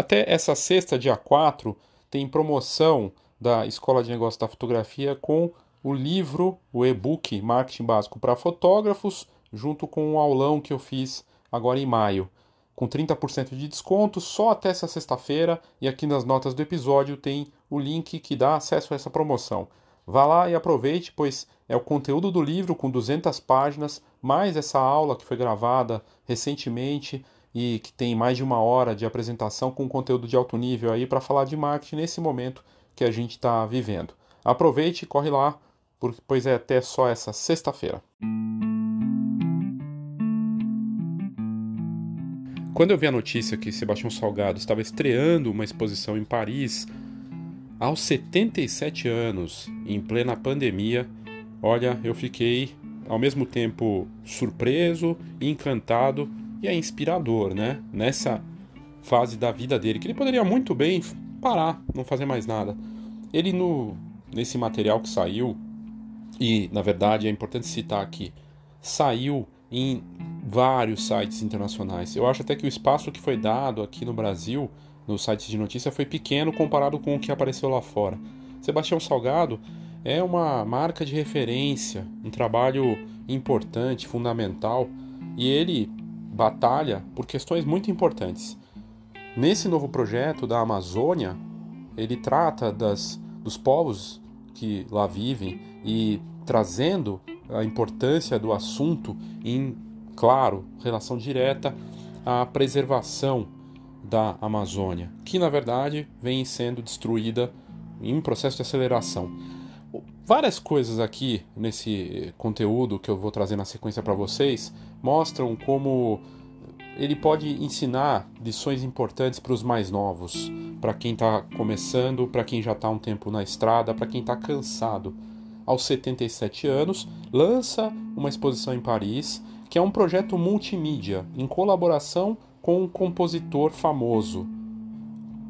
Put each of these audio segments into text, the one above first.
Até essa sexta, dia 4, tem promoção da Escola de Negócios da Fotografia com o livro, o e-book Marketing Básico para Fotógrafos, junto com o aulão que eu fiz agora em maio, com 30% de desconto só até essa sexta-feira. E aqui nas notas do episódio tem o link que dá acesso a essa promoção. Vá lá e aproveite, pois é o conteúdo do livro com 200 páginas, mais essa aula que foi gravada recentemente e que tem mais de uma hora de apresentação com conteúdo de alto nível aí para falar de marketing nesse momento que a gente está vivendo. Aproveite e corre lá, pois é até só essa sexta-feira. Quando eu vi a notícia que Sebastião Salgado estava estreando uma exposição em Paris aos 77 anos, em plena pandemia, olha, eu fiquei ao mesmo tempo surpreso, encantado e é inspirador, né? Nessa fase da vida dele, que ele poderia muito bem parar, não fazer mais nada. Ele no nesse material que saiu e na verdade é importante citar aqui, saiu em vários sites internacionais. Eu acho até que o espaço que foi dado aqui no Brasil nos sites de notícia foi pequeno comparado com o que apareceu lá fora. Sebastião Salgado é uma marca de referência, um trabalho importante, fundamental, e ele batalha por questões muito importantes. Nesse novo projeto da Amazônia, ele trata das, dos povos que lá vivem e trazendo a importância do assunto em, claro, relação direta à preservação da Amazônia, que na verdade vem sendo destruída em processo de aceleração. Várias coisas aqui nesse conteúdo que eu vou trazer na sequência para vocês mostram como ele pode ensinar lições importantes para os mais novos, para quem está começando, para quem já está um tempo na estrada, para quem está cansado. Aos 77 anos, lança uma exposição em Paris, que é um projeto multimídia em colaboração com um compositor famoso,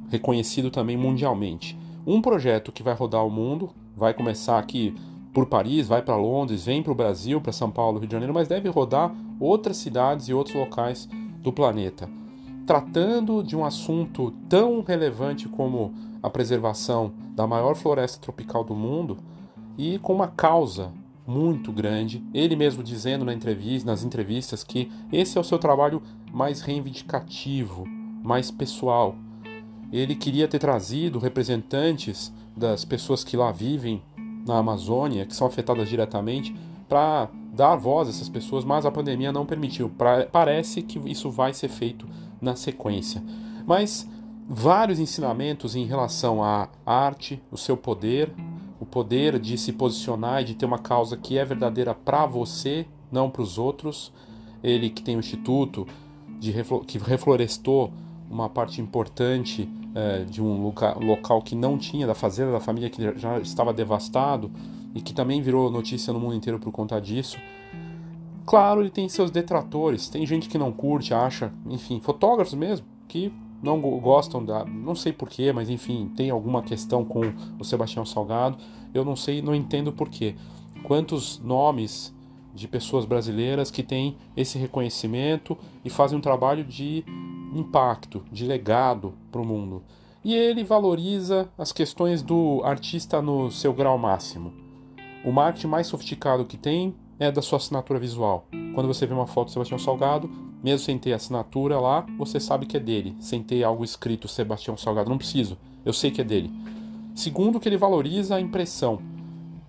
reconhecido também mundialmente. Um projeto que vai rodar o mundo, vai começar aqui por Paris, vai para Londres, vem para o Brasil, para São Paulo, Rio de Janeiro, mas deve rodar outras cidades e outros locais do planeta. Tratando de um assunto tão relevante como a preservação da maior floresta tropical do mundo e com uma causa muito grande. Ele mesmo dizendo na entrevista, nas entrevistas que esse é o seu trabalho mais reivindicativo, mais pessoal. Ele queria ter trazido representantes das pessoas que lá vivem na Amazônia, que são afetadas diretamente, para dar voz a essas pessoas, mas a pandemia não permitiu. Pra, parece que isso vai ser feito na sequência. Mas vários ensinamentos em relação à arte, o seu poder, o poder de se posicionar e de ter uma causa que é verdadeira para você, não para os outros. Ele que tem um instituto de que reflorestou uma parte importante é, de um local, local que não tinha, da fazenda da família que já estava devastado e que também virou notícia no mundo inteiro por conta disso. Claro, ele tem seus detratores, tem gente que não curte, acha, enfim, fotógrafos mesmo, que não gostam da. Não sei porquê, mas enfim, tem alguma questão com o Sebastião Salgado. Eu não sei, não entendo porquê. Quantos nomes de pessoas brasileiras que têm esse reconhecimento e fazem um trabalho de impacto, de legado para o mundo. E ele valoriza as questões do artista no seu grau máximo. O marketing mais sofisticado que tem é da sua assinatura visual. Quando você vê uma foto do Sebastião Salgado, mesmo sem ter assinatura lá, você sabe que é dele, sem ter algo escrito Sebastião Salgado. Não preciso, eu sei que é dele. Segundo, que ele valoriza a impressão.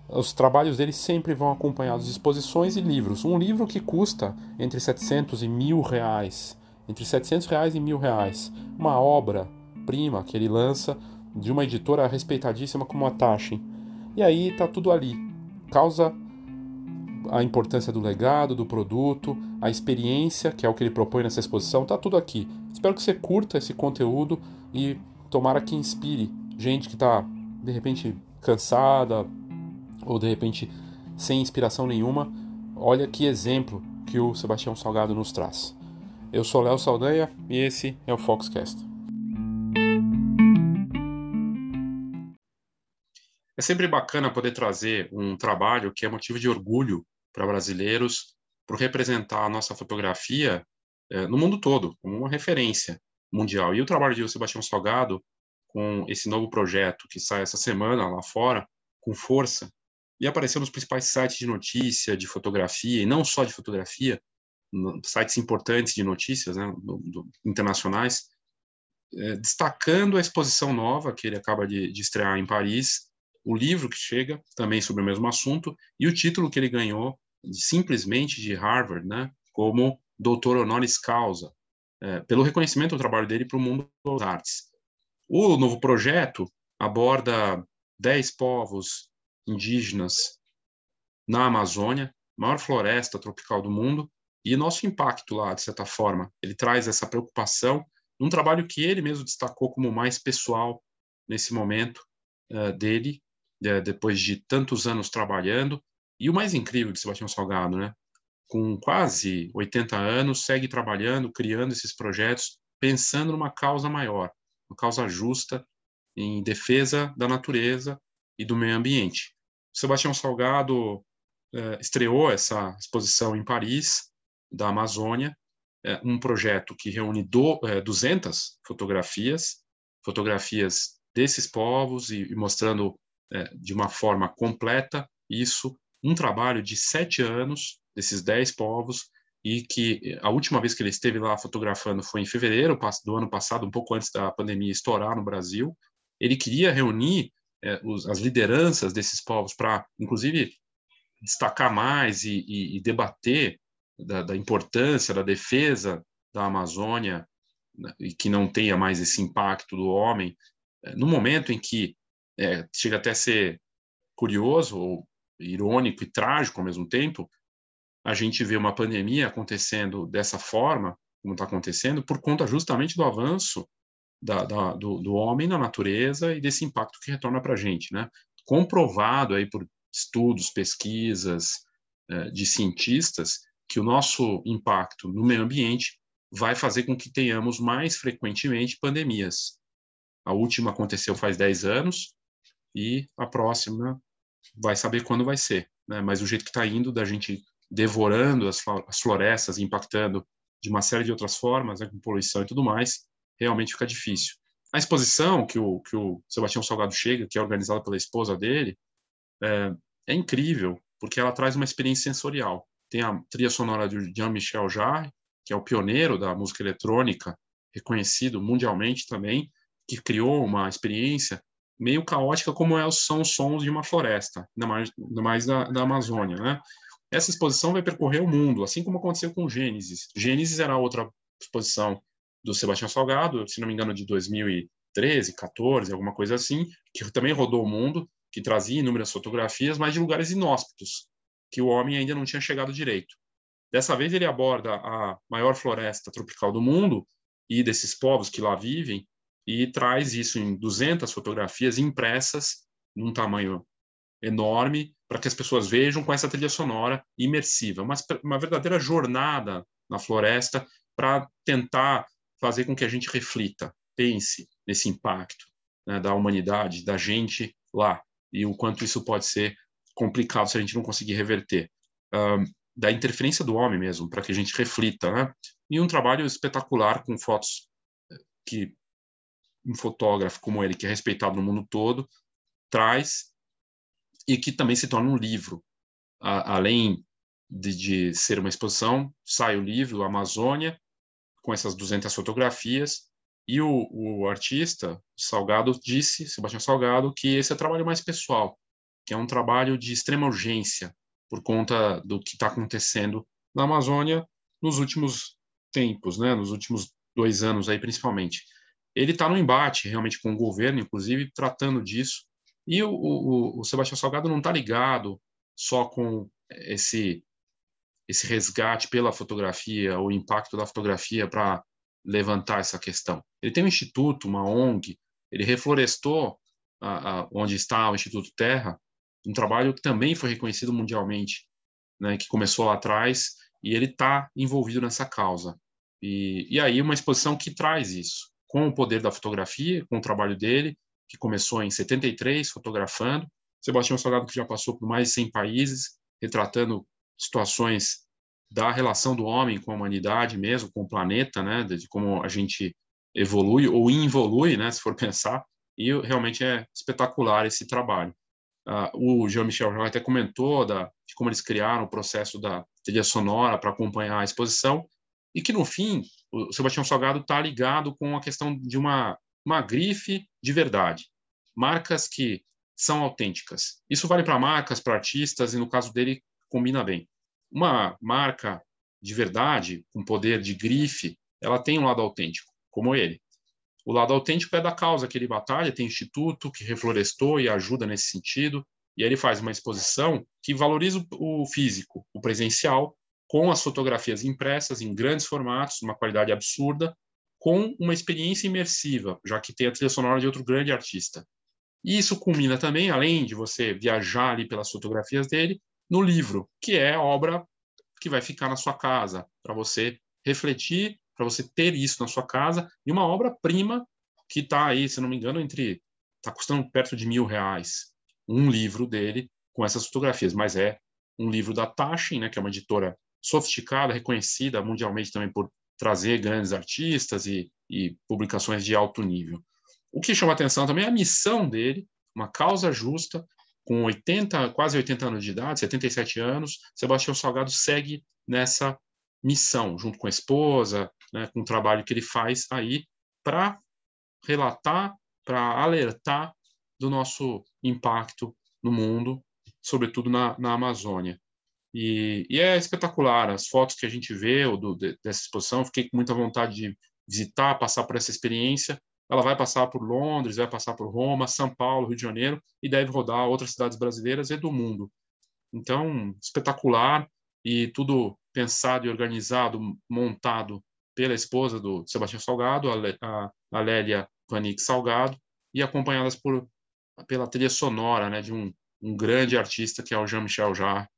Os trabalhos dele sempre vão acompanhados de exposições e livros. Um livro que custa entre 700 e mil reais. Entre 700 reais e mil reais. Uma obra prima que ele lança de uma editora respeitadíssima como a Taschen. E aí tá tudo ali causa a importância do legado, do produto, a experiência, que é o que ele propõe nessa exposição, tá tudo aqui. Espero que você curta esse conteúdo e tomara que inspire gente que está de repente cansada ou de repente sem inspiração nenhuma. Olha que exemplo que o Sebastião Salgado nos traz. Eu sou Léo Saldanha e esse é o Foxcast. É sempre bacana poder trazer um trabalho que é motivo de orgulho para brasileiros, por representar a nossa fotografia é, no mundo todo, como uma referência. mundial. E o trabalho de Sebastião Salgado, com esse novo projeto que sai essa semana lá fora, com força, e apareceu nos principais sites de notícia, de fotografia, e não só de fotografia, sites importantes de notícias né, do, do, internacionais, é, destacando a exposição nova que ele acaba de, de estrear em Paris, o livro que chega, também sobre o mesmo assunto, e o título que ele ganhou simplesmente de Harvard, né, como doutor honoris causa, é, pelo reconhecimento do trabalho dele para o mundo das artes. O novo projeto aborda dez povos indígenas na Amazônia, maior floresta tropical do mundo, e nosso impacto lá, de certa forma. Ele traz essa preocupação num trabalho que ele mesmo destacou como mais pessoal nesse momento uh, dele, uh, depois de tantos anos trabalhando. E o mais incrível de Sebastião Salgado, né? Com quase 80 anos, segue trabalhando, criando esses projetos, pensando numa causa maior, uma causa justa em defesa da natureza e do meio ambiente. O Sebastião Salgado uh, estreou essa exposição em Paris, da Amazônia, é, um projeto que reúne do, é, 200 fotografias, fotografias desses povos e, e mostrando é, de uma forma completa isso, um trabalho de sete anos desses dez povos e que a última vez que ele esteve lá fotografando foi em fevereiro do ano passado, um pouco antes da pandemia estourar no Brasil. Ele queria reunir é, os, as lideranças desses povos para, inclusive, destacar mais e, e, e debater da, da importância da defesa da Amazônia né, e que não tenha mais esse impacto do homem, é, no momento em que é, chega até a ser curioso ou irônico e trágico ao mesmo tempo, a gente vê uma pandemia acontecendo dessa forma, como está acontecendo, por conta justamente do avanço da, da, do, do, homem na natureza e desse impacto que retorna para a gente, né? Comprovado aí por estudos, pesquisas é, de cientistas que o nosso impacto no meio ambiente vai fazer com que tenhamos mais frequentemente pandemias. A última aconteceu faz 10 anos e a próxima vai saber quando vai ser. Né? Mas o jeito que está indo, da gente devorando as, florestas, impactando de uma série de outras formas, né, com poluição e tudo mais, realmente fica difícil. A exposição que o, que o Sebastião Salgado chega, que é organizada pela esposa dele, é, é incrível, porque ela traz uma experiência sensorial tem a trilha sonora de Jean-Michel Jarre, que é o pioneiro da música eletrônica, reconhecido mundialmente também, que criou uma experiência meio caótica como é, são os sons de uma floresta, ainda mais, da, da Amazônia, né? Essa exposição vai percorrer o mundo, assim como aconteceu com Gênesis. Gênesis era outra exposição do Sebastião Salgado, se não me engano, de 2013, 14, alguma coisa assim, que também rodou o mundo, que trazia inúmeras fotografias, mas de lugares inóspitos, que o homem ainda não tinha chegado direito. Dessa vez ele aborda a maior floresta tropical do mundo e desses povos que lá vivem e traz isso em 200 fotografias impressas num tamanho enorme para que as pessoas vejam com essa trilha sonora imersiva, uma, uma verdadeira jornada na floresta para tentar fazer com que a gente reflita, pense nesse impacto né, da humanidade, da gente lá e o quanto isso pode ser complicado se a gente não conseguir reverter. Uh, da interferência do homem mesmo, para que a gente reflita, né? E um trabalho espetacular com fotos eh, que um fotógrafo como ele, que é respeitado no mundo todo, traz e que também se torna um livro. A, além de, de, ser uma exposição, sai o livro Amazônia, com essas 200 fotografias, e o, o artista, Salgado, disse, Sebastião Salgado, que esse é o trabalho mais pessoal, que é um trabalho de extrema urgência por conta do que está acontecendo na Amazônia nos últimos tempos, né, nos últimos dois anos aí principalmente. Ele está no embate realmente com o governo, inclusive tratando disso. E o, o, o Sebastião Salgado não está ligado só com esse esse resgate pela fotografia, o impacto da fotografia para levantar essa questão. Ele tem um instituto, uma ONG, ele reflorestou a, a, onde está o Instituto Terra, um trabalho que também foi reconhecido mundialmente, né, que começou lá atrás, e ele está envolvido nessa causa. E, e aí uma exposição que traz isso, com o poder da fotografia, com o trabalho dele, que começou em 73, fotografando, Sebastião Salgado que já passou por mais de 100 países, retratando situações da relação do homem com a humanidade mesmo, com o planeta, né, de como a gente evolui ou involui, né, se for pensar, e realmente é espetacular esse trabalho. Uh, o Jean-Michel até comentou da, de como eles criaram o processo da trilha sonora para acompanhar a exposição, e que, no fim, o Sebastião Salgado está ligado com a questão de uma, uma grife de verdade. Marcas que são autênticas. Isso vale para marcas, para artistas, e no caso dele, combina bem. Uma marca de verdade, com poder de grife, ela tem um lado autêntico, como ele. O lado autêntico é da causa que ele batalha, tem instituto que reflorestou e ajuda nesse sentido, e aí ele faz uma exposição que valoriza o físico, o presencial, com as fotografias impressas em grandes formatos, uma qualidade absurda, com uma experiência imersiva, já que tem a trilha sonora de outro grande artista. E isso culmina também, além de você viajar ali pelas fotografias dele, no livro, que é a obra que vai ficar na sua casa, para você refletir, para você ter isso na sua casa, e uma obra-prima que está aí, se não me engano, entre. está custando perto de mil reais. Um livro dele com essas fotografias, mas é um livro da Taschen, né, que é uma editora sofisticada, reconhecida mundialmente também por trazer grandes artistas e, e publicações de alto nível. O que chama atenção também é a missão dele, uma causa justa, com 80, quase 80 anos de idade, 77 anos, Sebastião Salgado segue nessa missão, junto com a esposa, né, com o trabalho que ele faz aí, para relatar, para alertar do nosso impacto no mundo, sobretudo na, na Amazônia. E, e, é espetacular as fotos que a gente vê do, dessa exposição. Fiquei com muita vontade de visitar, passar por essa experiência ela vai passar por Londres, vai passar por Roma, São Paulo, Rio de Janeiro e deve rodar outras cidades brasileiras e do mundo. Então, espetacular e tudo pensado e organizado, montado pela esposa do Sebastião Salgado, a, a Lélia Vanik Salgado, e acompanhadas por pela trilha sonora, né, de um, um grande artista que é o Jean-Michel Jarre,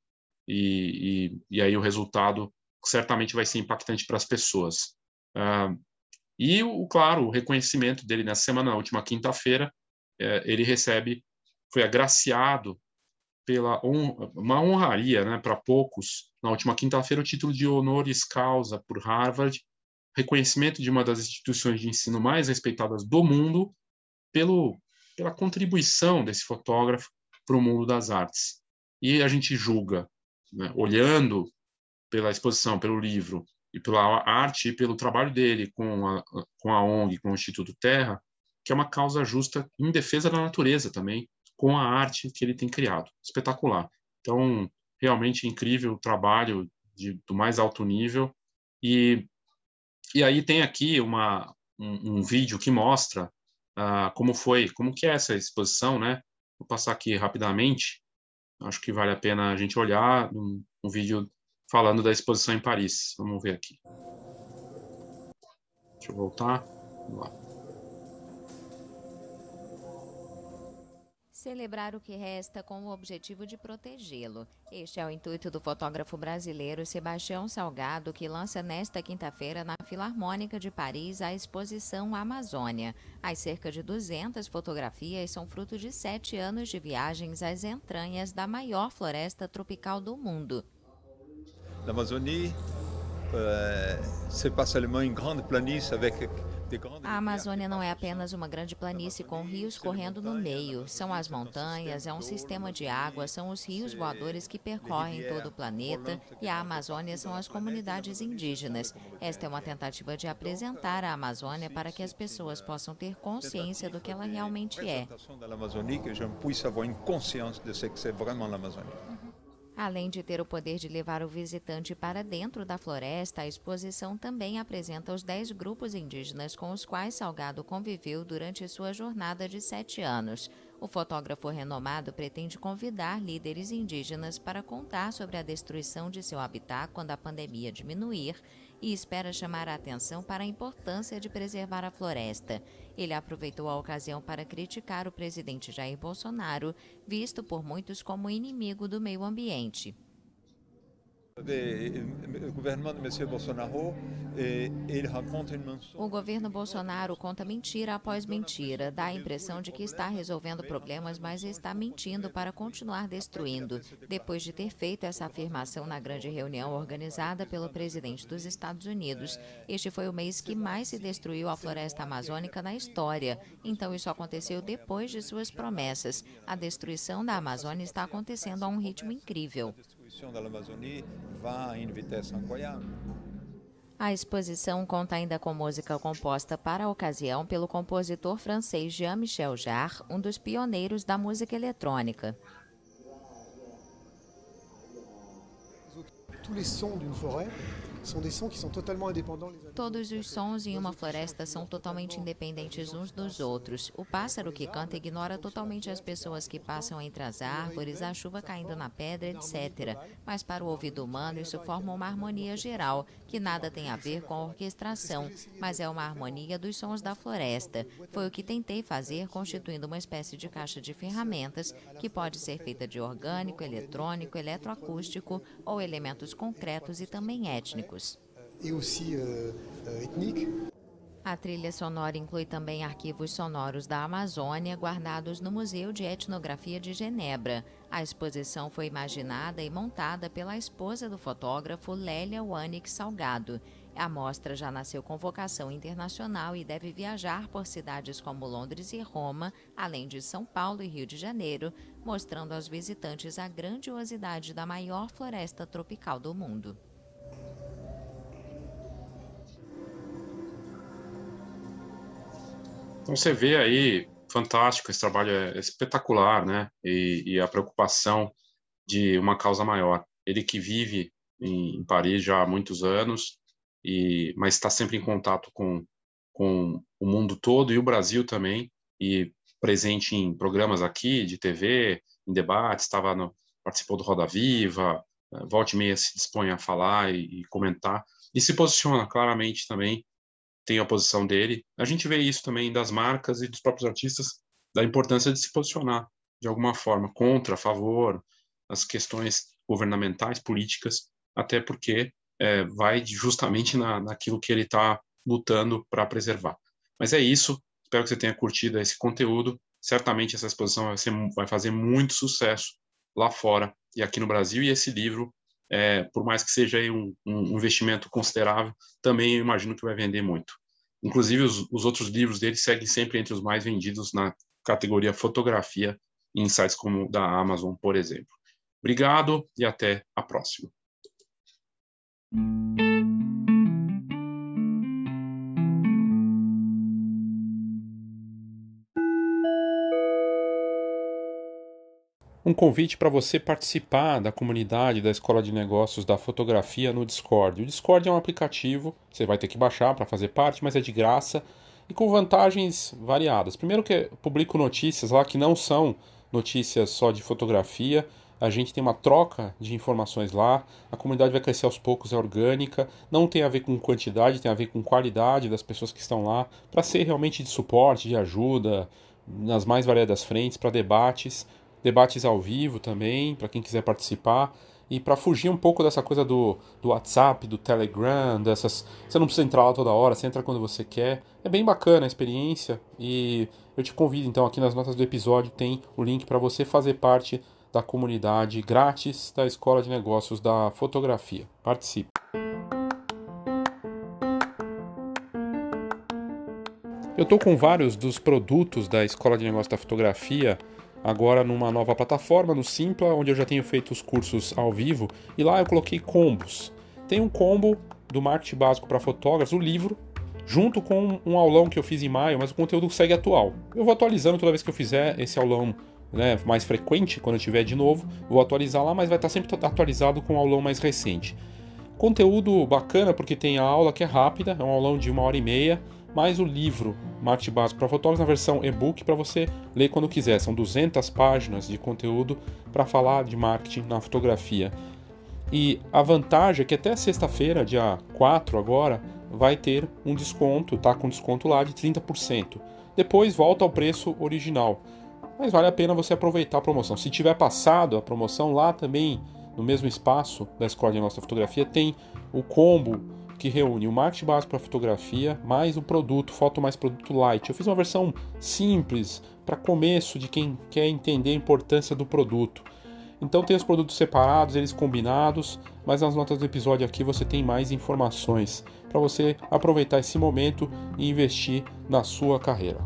e, e, e, aí o resultado certamente vai ser impactante para as pessoas. Uh, e, o, claro, o reconhecimento dele nessa semana, na última quinta-feira, é, ele recebe, foi agraciado pela on, uma honraria, né, para poucos, na última quinta-feira, o título de honoris causa por Harvard, reconhecimento de uma das instituições de ensino mais respeitadas do mundo pelo, pela contribuição desse fotógrafo para o mundo das artes. E a gente julga, né, olhando pela exposição, pelo livro, e pela arte e pelo trabalho dele com a, com a ONG, com o Instituto Terra, que é uma causa justa em defesa da natureza também, com a arte que ele tem criado. Espetacular. Então, realmente incrível o trabalho de, do mais alto nível. E, e aí tem aqui uma, um, um vídeo que mostra uh, como foi, como que é essa exposição, né? Vou passar aqui rapidamente. Acho que vale a pena a gente olhar um, um vídeo falando da exposição em Paris. Vamos ver aqui. Deixa eu voltar. Vamos lá. Celebrar o que resta com o objetivo de protegê-lo. Este é o intuito do fotógrafo brasileiro Sebastião Salgado, que lança nesta quinta-feira na Filarmônica de Paris a exposição Amazônia. As cerca de 200 fotografias são fruto de sete anos de viagens às entranhas da maior floresta tropical do mundo. l'Amazonie, euh, c'est pas seulement une grande planície avec a Amazônia não é apenas uma grande planície com rios correndo no meio. São as montanhas, é um sistema de água, são os rios voadores que percorrem todo o planeta e a Amazônia são as comunidades indígenas. Esta é uma tentativa de apresentar a Amazônia para que as pessoas possam ter consciência do que ela realmente é. Além de ter o poder de levar o visitante para dentro da floresta, a exposição também apresenta os 10 grupos indígenas com os quais Salgado conviveu durante sua jornada de sete anos. O fotógrafo renomado pretende convidar líderes indígenas para contar sobre a destruição de seu habitat quando a pandemia diminuir e espera chamar a atenção para a importância de preservar a floresta. Ele aproveitou a ocasião para criticar o presidente Jair Bolsonaro, visto por muitos como inimigo do meio ambiente. O governo de M. Bolsonaro o governo Bolsonaro conta mentira após mentira, dá a impressão de que está resolvendo problemas, mas está mentindo para continuar destruindo. Depois de ter feito essa afirmação na grande reunião organizada pelo presidente dos Estados Unidos, este foi o mês que mais se destruiu a floresta amazônica na história. Então isso aconteceu depois de suas promessas. A destruição da Amazônia está acontecendo a um ritmo incrível. A destruição da Amazônia vai em vitesse incroyable. A exposição conta ainda com música composta para a ocasião pelo compositor francês Jean-Michel Jarre, um dos pioneiros da música eletrônica. Tous les sons d'une forêt são des sons que são totalement indépendants. Todos os sons em uma floresta são totalmente independentes uns dos outros. O pássaro que canta ignora totalmente as pessoas que passam entre as árvores, a chuva caindo na pedra, etc. Mas para o ouvido humano, isso forma uma harmonia geral, que nada tem a ver com a orquestração, mas é uma harmonia dos sons da floresta. Foi o que tentei fazer, constituindo uma espécie de caixa de ferramentas que pode ser feita de orgânico, eletrônico, eletroacústico ou elementos concretos e também étnicos étnicos. E euh, euh, A trilha sonora inclui também arquivos sonoros da Amazônia guardados no Museu de Etnografia de Genebra. A exposição foi imaginada e montada pela esposa do fotógrafo Lélia Wanik Salgado. A mostra já nasceu com vocação internacional e deve viajar por cidades como Londres e Roma, além de São Paulo e Rio de Janeiro, mostrando aos visitantes a grandiosidade da maior floresta tropical do mundo. Então você vê aí, fantástico, esse trabalho é espetacular, né? E, e a preocupação de uma causa maior. Ele que vive em, em Paris já há muitos anos, e mas está sempre em contato com, com o mundo todo e o Brasil também, e presente em programas aqui de TV, em debates, estava no, participou do Roda Viva, eh, volte e meia se dispõe a falar e, e comentar, e se posiciona claramente também tem a posição dele. A gente vê isso também das marcas e dos próprios artistas, da importância de se posicionar de alguma forma contra, a favor, as questões governamentais, políticas, até porque é, vai justamente na, naquilo que ele está lutando para preservar. Mas é isso. Espero que você tenha curtido esse conteúdo. Certamente essa exposição vai, ser, vai fazer muito sucesso lá fora e aqui no Brasil. E esse livro é, por mais que seja um, um, investimento considerável, também imagino que vai vender muito. Inclusive, os, os outros livros dele seguem sempre entre os mais vendidos na categoria fotografia em sites como o da Amazon, por exemplo. Obrigado e até a próxima. Um convite para você participar da comunidade da Escola de Negócios da Fotografia no Discord. O Discord é um aplicativo, você vai ter que baixar para fazer parte, mas é de graça e com vantagens variadas. Primeiro que publico notícias lá que não são notícias só de fotografia, a gente tem uma troca de informações lá, a comunidade vai crescer aos poucos, é orgânica, não tem a ver com quantidade, tem a ver com qualidade das pessoas que estão lá, para ser realmente de suporte, de ajuda, nas mais variadas frentes, para debates debates ao vivo também, para quem quiser participar. E para fugir um pouco dessa coisa do, do WhatsApp, do Telegram, dessas. Você não precisa entrar lá toda hora, você entra quando você quer. É bem bacana a experiência. E eu te convido então aqui nas notas do episódio tem o link para você fazer parte da comunidade grátis da Escola de Negócios da Fotografia. Participe! Eu estou com vários dos produtos da Escola de Negócios da Fotografia agora numa nova plataforma, no Simpla, onde eu já tenho feito os cursos ao vivo, e lá eu coloquei combos. Tem um combo do marketing básico para fotógrafos, o livro, junto com um aulão que eu fiz em maio, mas o conteúdo segue atual. Eu vou atualizando toda vez que eu fizer esse aulão né, mais frequente, quando eu tiver de novo, vou atualizar lá, mas vai estar sempre atualizado com o aulão mais recente. Conteúdo bacana porque tem a aula que é rápida, é um aulão de uma hora e meia, mais o livro Marketing Básico para Fotógrafos na versão e-book para você ler quando quiser. São 200 páginas de conteúdo para falar de marketing na fotografia. E a vantagem é que até sexta-feira, dia 4 agora, vai ter um desconto, tá com desconto lá de 30%. Depois volta ao preço original. Mas vale a pena você aproveitar a promoção. Se tiver passado a promoção lá também no mesmo espaço da Escola de Nossa Fotografia, tem o combo que reúne o marketing básico para fotografia mais o produto, foto mais produto light. Eu fiz uma versão simples para começo de quem quer entender a importância do produto. Então tem os produtos separados, eles combinados, mas nas notas do episódio aqui você tem mais informações para você aproveitar esse momento e investir na sua carreira.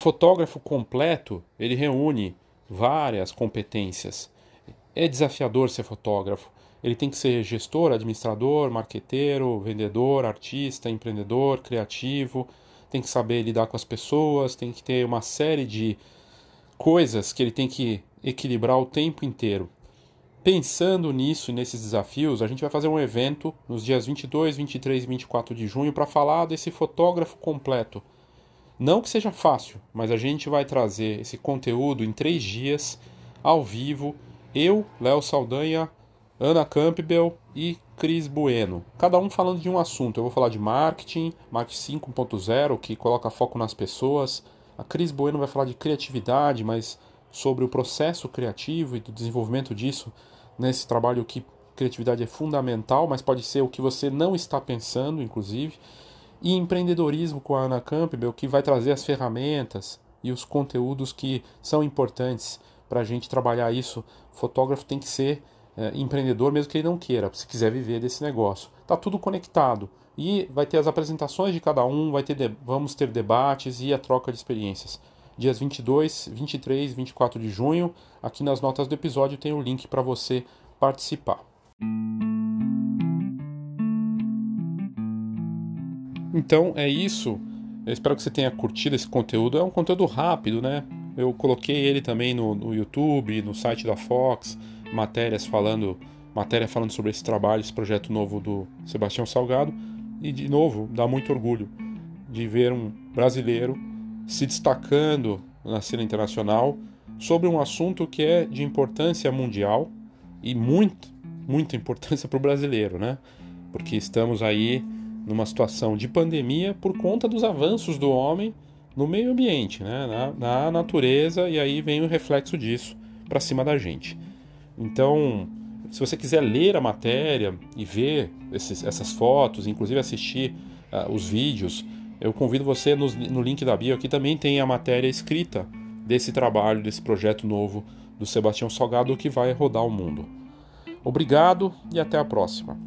Fotógrafo completo, ele reúne várias competências. É desafiador ser fotógrafo. Ele tem que ser gestor, administrador, marqueteiro, vendedor, artista, empreendedor, criativo, tem que saber lidar com as pessoas, tem que ter uma série de coisas que ele tem que equilibrar o tempo inteiro. Pensando nisso e nesses desafios, a gente vai fazer um evento nos dias 22, 23 e 24 de junho para falar desse fotógrafo completo. Não que seja fácil, mas a gente vai trazer esse conteúdo em três dias, ao vivo, eu, Léo Saldanha, Ana Campbell e Cris Bueno. Cada um falando de um assunto. Eu vou falar de marketing, marketing 5.0, que coloca foco nas pessoas. A Cris Bueno vai falar de criatividade, mas sobre o processo criativo e do desenvolvimento disso nesse trabalho que criatividade é fundamental, mas pode ser o que você não está pensando, inclusive. E empreendedorismo com a Ana Campbell, que vai trazer as ferramentas e os conteúdos que são importantes para a gente trabalhar isso. O fotógrafo tem que ser é, empreendedor, mesmo que ele não queira, se quiser viver desse negócio. Está tudo conectado. E vai ter as apresentações de cada um, vai ter vamos ter debates e a troca de experiências. Dias 22, 23 e 24 de junho, aqui nas notas do episódio tem o link para você participar. Então é isso. Eu espero que você tenha curtido esse conteúdo. É um conteúdo rápido, né? Eu coloquei ele também no, no YouTube, no site da Fox matérias falando, matéria falando sobre esse trabalho, esse projeto novo do Sebastião Salgado. E de novo, dá muito orgulho de ver um brasileiro se destacando na cena internacional sobre um assunto que é de importância mundial e muito, muita importância para o brasileiro, né? Porque estamos aí numa situação de pandemia por conta dos avanços do homem no meio ambiente, né? na, na natureza, e aí vem o reflexo disso para cima da gente. Então, se você quiser ler a matéria e ver esses, essas fotos, inclusive assistir uh, os vídeos, eu convido você no, no link da bio aqui também tem a matéria escrita desse trabalho, desse projeto novo do Sebastião Salgado que vai rodar o mundo. Obrigado e até a próxima.